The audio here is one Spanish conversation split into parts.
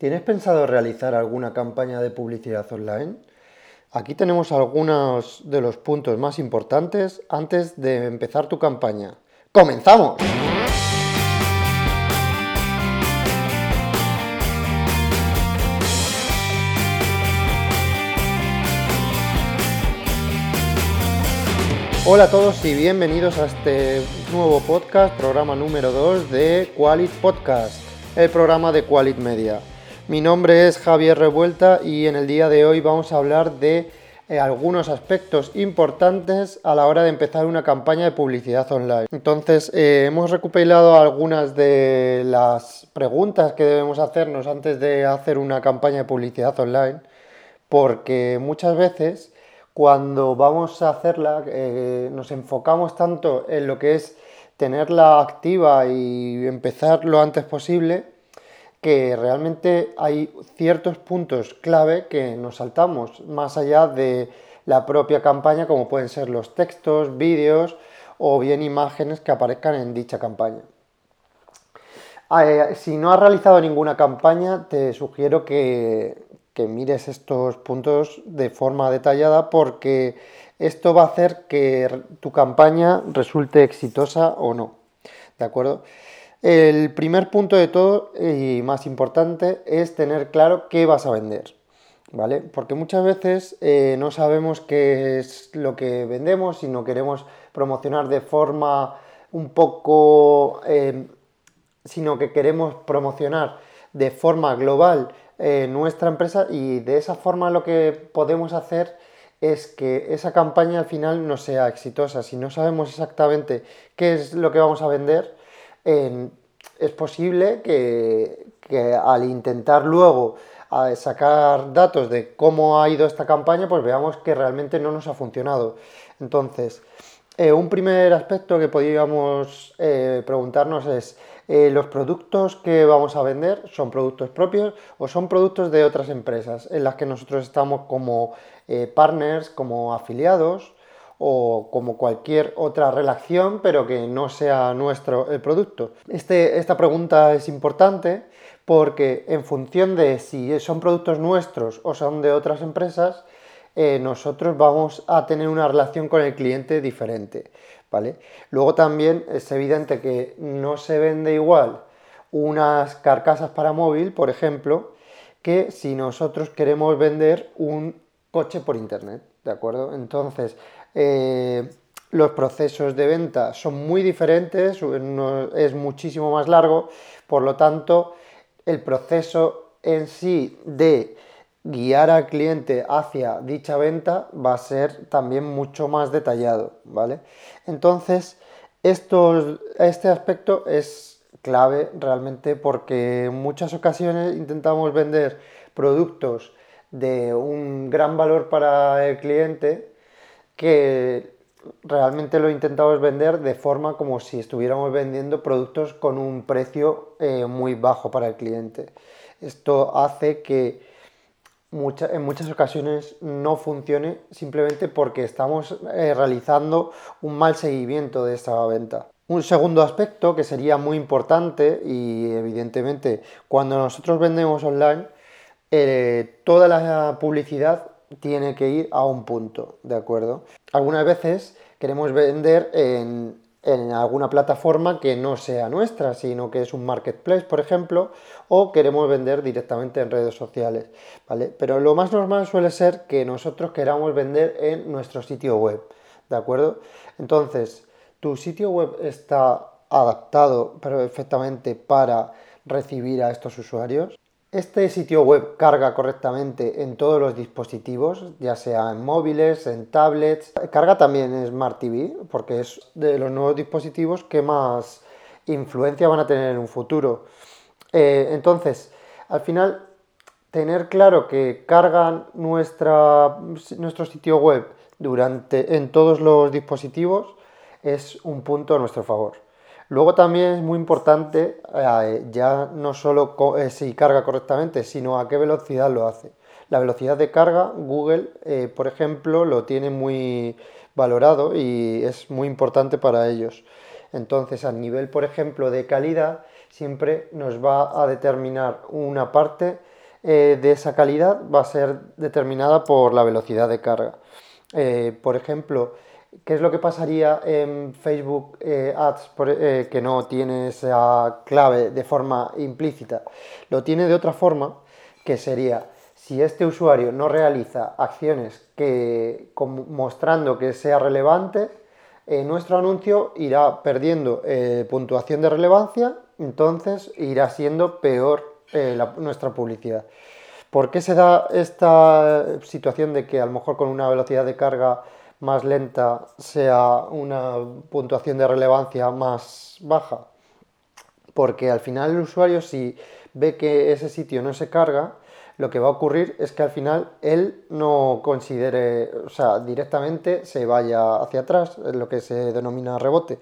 ¿Tienes pensado realizar alguna campaña de publicidad online? Aquí tenemos algunos de los puntos más importantes antes de empezar tu campaña. ¡Comenzamos! Hola a todos y bienvenidos a este nuevo podcast, programa número 2 de Qualit Podcast, el programa de Qualit Media. Mi nombre es Javier Revuelta y en el día de hoy vamos a hablar de eh, algunos aspectos importantes a la hora de empezar una campaña de publicidad online. Entonces, eh, hemos recopilado algunas de las preguntas que debemos hacernos antes de hacer una campaña de publicidad online, porque muchas veces cuando vamos a hacerla eh, nos enfocamos tanto en lo que es tenerla activa y empezar lo antes posible, que realmente hay ciertos puntos clave que nos saltamos más allá de la propia campaña, como pueden ser los textos, vídeos o bien imágenes que aparezcan en dicha campaña. Eh, si no has realizado ninguna campaña, te sugiero que, que mires estos puntos de forma detallada porque esto va a hacer que tu campaña resulte exitosa o no. ¿De acuerdo? El primer punto de todo y más importante es tener claro qué vas a vender. ¿Vale? Porque muchas veces eh, no sabemos qué es lo que vendemos y no queremos promocionar de forma un poco, eh, sino que queremos promocionar de forma global eh, nuestra empresa y de esa forma lo que podemos hacer es que esa campaña al final no sea exitosa. Si no sabemos exactamente qué es lo que vamos a vender, es posible que, al intentar luego sacar datos de cómo ha ido esta campaña, pues veamos que realmente no nos ha funcionado. Entonces, eh, un primer aspecto que podríamos eh, preguntarnos es, eh, ¿los productos que vamos a vender son productos propios o son productos de otras empresas en las que nosotros estamos como partners, como afiliados? O como cualquier otra relación, pero que no sea nuestro el producto. Este, esta pregunta es importante porque en función de si son productos nuestros o son de otras empresas, eh, nosotros vamos a tener una relación con el cliente diferente. ¿vale? Luego también es evidente que no se vende igual unas carcasas para móvil, por ejemplo, que si nosotros queremos vender un coche por internet. ¿De acuerdo? Entonces, eh, los procesos de venta son muy diferentes, es muchísimo más largo, por lo tanto, el proceso en sí de guiar al cliente hacia dicha venta va a ser también mucho más detallado, ¿vale? Entonces, este aspecto es clave realmente porque en muchas ocasiones intentamos vender productos de un gran valor para el cliente que realmente lo intentamos vender de forma como si estuviéramos vendiendo productos con un precio eh, muy bajo para el cliente. Esto hace que en muchas ocasiones no funcione simplemente porque estamos eh, realizando un mal seguimiento de esta venta. Un segundo aspecto que sería muy importante y evidentemente cuando nosotros vendemos online, eh, toda la publicidad tiene que ir a un punto, ¿de acuerdo? Algunas veces queremos vender en, alguna plataforma que no sea nuestra, sino que es un marketplace, por ejemplo, o queremos vender directamente en redes sociales, ¿vale? Pero lo más normal suele ser que nosotros queramos vender en nuestro sitio web, ¿de acuerdo? Entonces, tu sitio web está adaptado perfectamente para recibir a estos usuarios. Este sitio web carga correctamente en todos los dispositivos, ya sea en móviles, en tablets. Carga también en Smart TV, porque es de los nuevos dispositivos que más influencia van a tener en un futuro. Eh, entonces, al final, tener claro que cargan nuestra, nuestro sitio web durante, en todos los dispositivos es un punto a nuestro favor. Luego también es muy importante, eh, ya no solo eh, si carga correctamente, sino a qué velocidad lo hace. La velocidad de carga, Google, eh, por ejemplo, lo tiene muy valorado y es muy importante para ellos. Entonces, a nivel, por ejemplo, de calidad, siempre nos va a determinar una parte de esa calidad, va a ser determinada por la velocidad de carga. Eh, por ejemplo, ¿qué es lo que pasaría en Facebook eh, Ads que no tiene esa clave de forma implícita? Lo tiene de otra forma, que sería si este usuario no realiza acciones que, mostrando que sea relevante, nuestro anuncio irá perdiendo puntuación de relevancia, entonces irá siendo peor eh, nuestra publicidad. ¿Por qué se da esta situación de que a lo mejor con una velocidad de carga más lenta sea una puntuación de relevancia más baja? Porque al final el usuario si ve que ese sitio no se carga, lo que va a ocurrir es que al final él no considere, o sea, directamente se vaya hacia atrás, lo que se denomina rebote.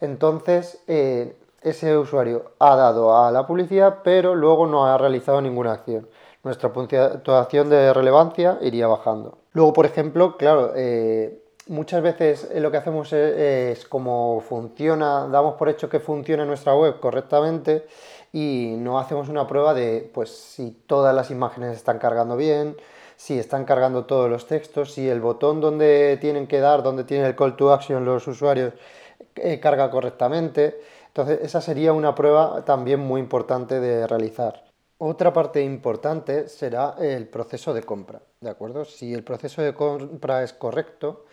Entonces, eh, ese usuario ha dado a la publicidad, pero luego no ha realizado ninguna acción. Nuestra puntuación de relevancia iría bajando. Luego, por ejemplo, claro, eh, muchas veces lo que hacemos es, como funciona, damos por hecho que funciona nuestra web correctamente y no hacemos una prueba de pues si todas las imágenes están cargando bien, si están cargando todos los textos, si el botón donde tienen que dar, donde tiene el call to action los usuarios, eh, carga correctamente. Entonces, esa sería una prueba también muy importante de realizar. Otra parte importante será el proceso de compra, ¿de acuerdo? Si el proceso de compra es correcto,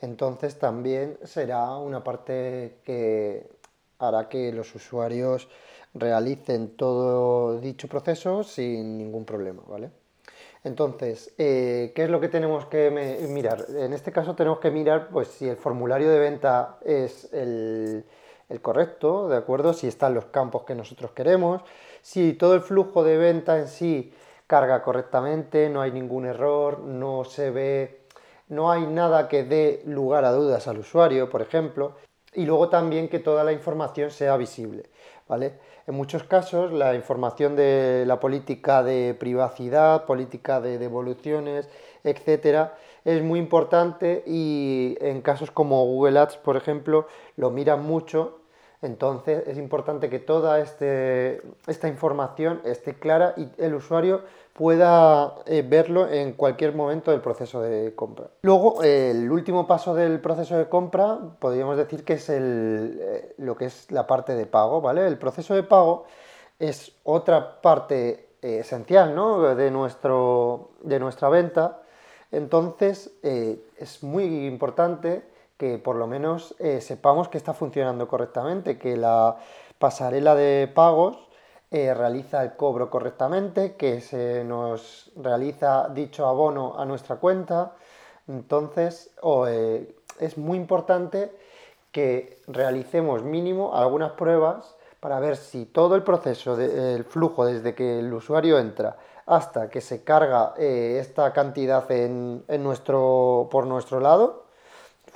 entonces también será una parte que hará que los usuarios realicen todo dicho proceso sin ningún problema, ¿vale? Entonces, eh, ¿qué es lo que tenemos que mirar? En este caso tenemos que mirar pues, si el formulario de venta es el, el correcto, ¿de acuerdo? Si están los campos que nosotros queremos, si todo el flujo de venta en sí carga correctamente, no hay ningún error, no se ve, no hay nada que dé lugar a dudas al usuario, por ejemplo, y luego también que toda la información sea visible, ¿vale? En muchos casos la información de la política de privacidad, política de devoluciones, etcétera, es muy importante y en casos como Google Ads, por ejemplo, lo miran mucho. Entonces es importante que toda este, esta información esté clara y el usuario pueda eh, verlo en cualquier momento del proceso de compra. Luego, el último paso del proceso de compra, podríamos decir que es eh, lo que es la parte de pago, ¿vale? El proceso de pago es otra parte eh, esencial de, nuestro, de nuestra venta entonces, es muy importante que por lo menos eh, sepamos que está funcionando correctamente, que la pasarela de pagos eh, realiza el cobro correctamente, que se nos realiza dicho abono a nuestra cuenta. Entonces, es muy importante que realicemos mínimo algunas pruebas para ver si todo el proceso del flujo desde que el usuario entra hasta que se carga eh, esta cantidad en, nuestro, por nuestro lado,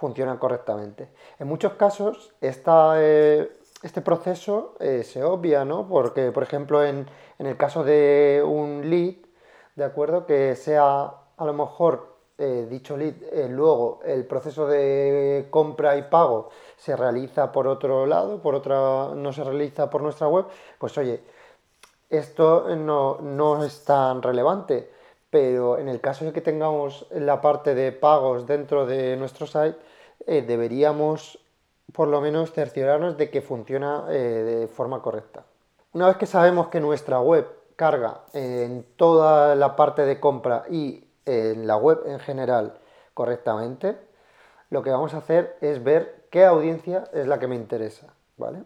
funciona correctamente. En muchos casos eh, este proceso eh, se obvia, ¿no? Porque, por ejemplo, en, en, el caso de un lead, ¿de acuerdo? Que sea a lo mejor dicho lead, luego el proceso de compra y pago se realiza por otro lado, por otra, no se realiza por nuestra web, pues oye, esto no, es tan relevante, pero en el caso de que tengamos la parte de pagos dentro de nuestro site, eh, deberíamos por lo menos cerciorarnos de que funciona eh, de forma correcta. Una vez que sabemos que nuestra web carga en toda la parte de compra y en la web en general correctamente, lo que vamos a hacer es ver qué audiencia es la que me interesa, ¿vale?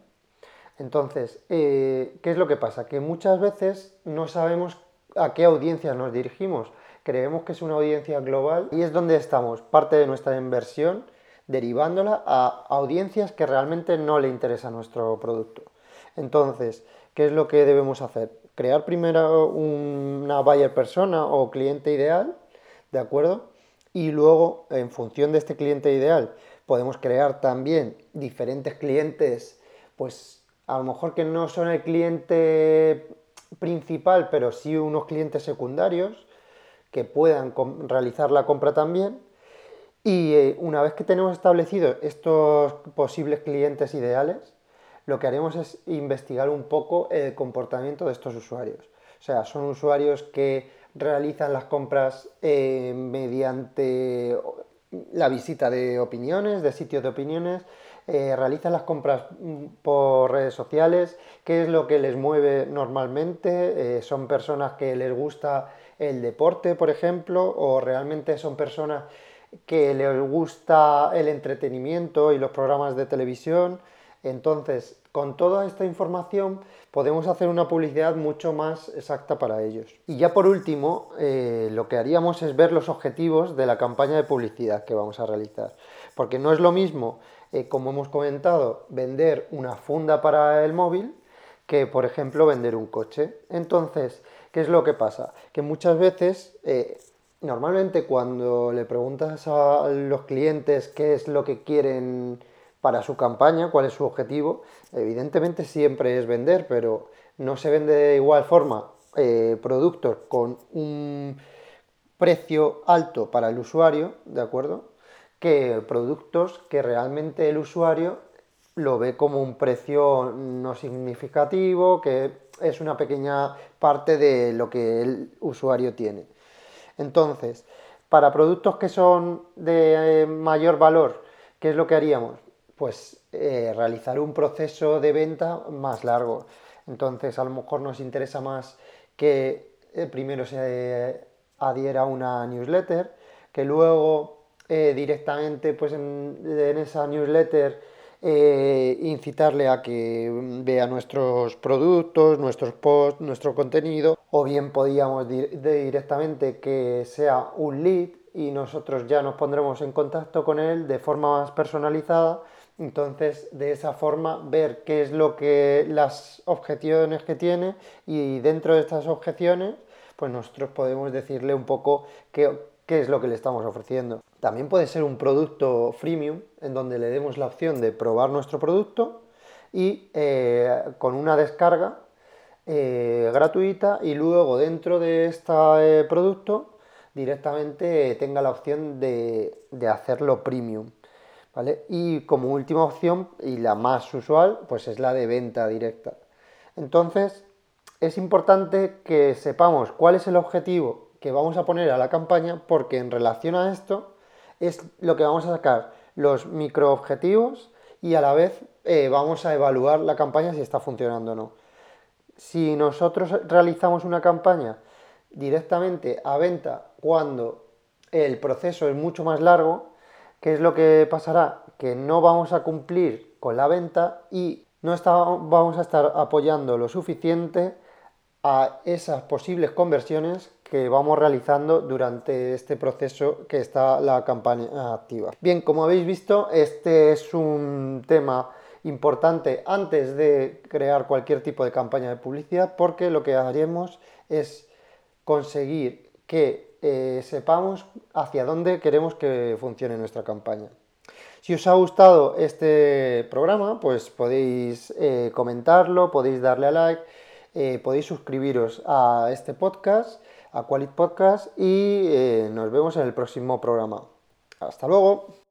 Entonces, eh, ¿qué es lo que pasa? Que muchas veces no sabemos a qué audiencia nos dirigimos. Creemos que es una audiencia global y es donde estamos, parte de nuestra inversión, derivándola a audiencias que realmente no le interesa nuestro producto. Entonces, ¿qué es lo que debemos hacer? Crear primero una buyer persona o cliente ideal, ¿de acuerdo? Y luego, en función de este cliente ideal, podemos crear también diferentes clientes, pues a lo mejor que no son el cliente principal, pero sí unos clientes secundarios que puedan realizar la compra también. Y eh, una vez que tenemos establecidos estos posibles clientes ideales, lo que haremos es investigar un poco el comportamiento de estos usuarios. O sea, son usuarios que realizan las compras eh, mediante la visita de opiniones, de sitios de opiniones, eh, realizan las compras mm, por redes sociales, qué es lo que les mueve normalmente, son personas que les gusta el deporte, por ejemplo, o realmente son personas que les gusta el entretenimiento y los programas de televisión. Entonces, con toda esta información podemos hacer una publicidad mucho más exacta para ellos. Y ya por último, eh, lo que haríamos es ver los objetivos de la campaña de publicidad que vamos a realizar. Porque no es lo mismo, eh, como hemos comentado, vender una funda para el móvil que, por ejemplo, vender un coche. Entonces, ¿qué es lo que pasa? Que muchas veces... Eh, normalmente cuando le preguntas a los clientes qué es lo que quieren para su campaña, cuál es su objetivo, evidentemente siempre es vender, pero no se vende de igual forma eh, productos con un precio alto para el usuario, ¿de acuerdo? Que productos que realmente el usuario lo ve como un precio no significativo, que es una pequeña parte de lo que el usuario tiene. Entonces, para productos que son de eh, mayor valor, ¿qué es lo que haríamos? Pues eh, realizar un proceso de venta más largo. Entonces, a lo mejor nos interesa más que eh, primero se adhiera a una newsletter, que luego directamente pues en, esa newsletter incitarle a que vea nuestros productos, nuestros posts, nuestro contenido o bien podíamos directamente que sea un lead y nosotros ya nos pondremos en contacto con él de forma más personalizada. Entonces, de esa forma, ver qué es lo que las objeciones que tiene y dentro de estas objeciones, pues nosotros podemos decirle un poco qué, es lo que le estamos ofreciendo. También puede ser un producto freemium en donde le demos la opción de probar nuestro producto y eh, con una descarga eh, gratuita y luego dentro de este producto directamente tenga la opción de, hacerlo premium. ¿vale? Y como última opción, y la más usual, pues es la de venta directa. Entonces, es importante que sepamos cuál es el objetivo que vamos a poner a la campaña, porque en relación a esto es lo que vamos a sacar los microobjetivos y a la vez eh, vamos a evaluar la campaña si está funcionando o no si nosotros realizamos una campaña directamente a venta cuando el proceso es mucho más largo, ¿qué es lo que pasará? Que no vamos a cumplir con la venta y no vamos a estar apoyando lo suficiente a esas posibles conversiones que vamos realizando durante este proceso que está la campaña activa. Bien, como habéis visto, este es un tema importante antes de crear cualquier tipo de campaña de publicidad porque lo que haremos es conseguir que eh, sepamos hacia dónde queremos que funcione nuestra campaña. Si os ha gustado este programa, pues podéis eh, comentarlo, podéis darle a like, eh, podéis suscribiros a este podcast, a Qualit Podcast, y nos vemos en el próximo programa. Hasta luego.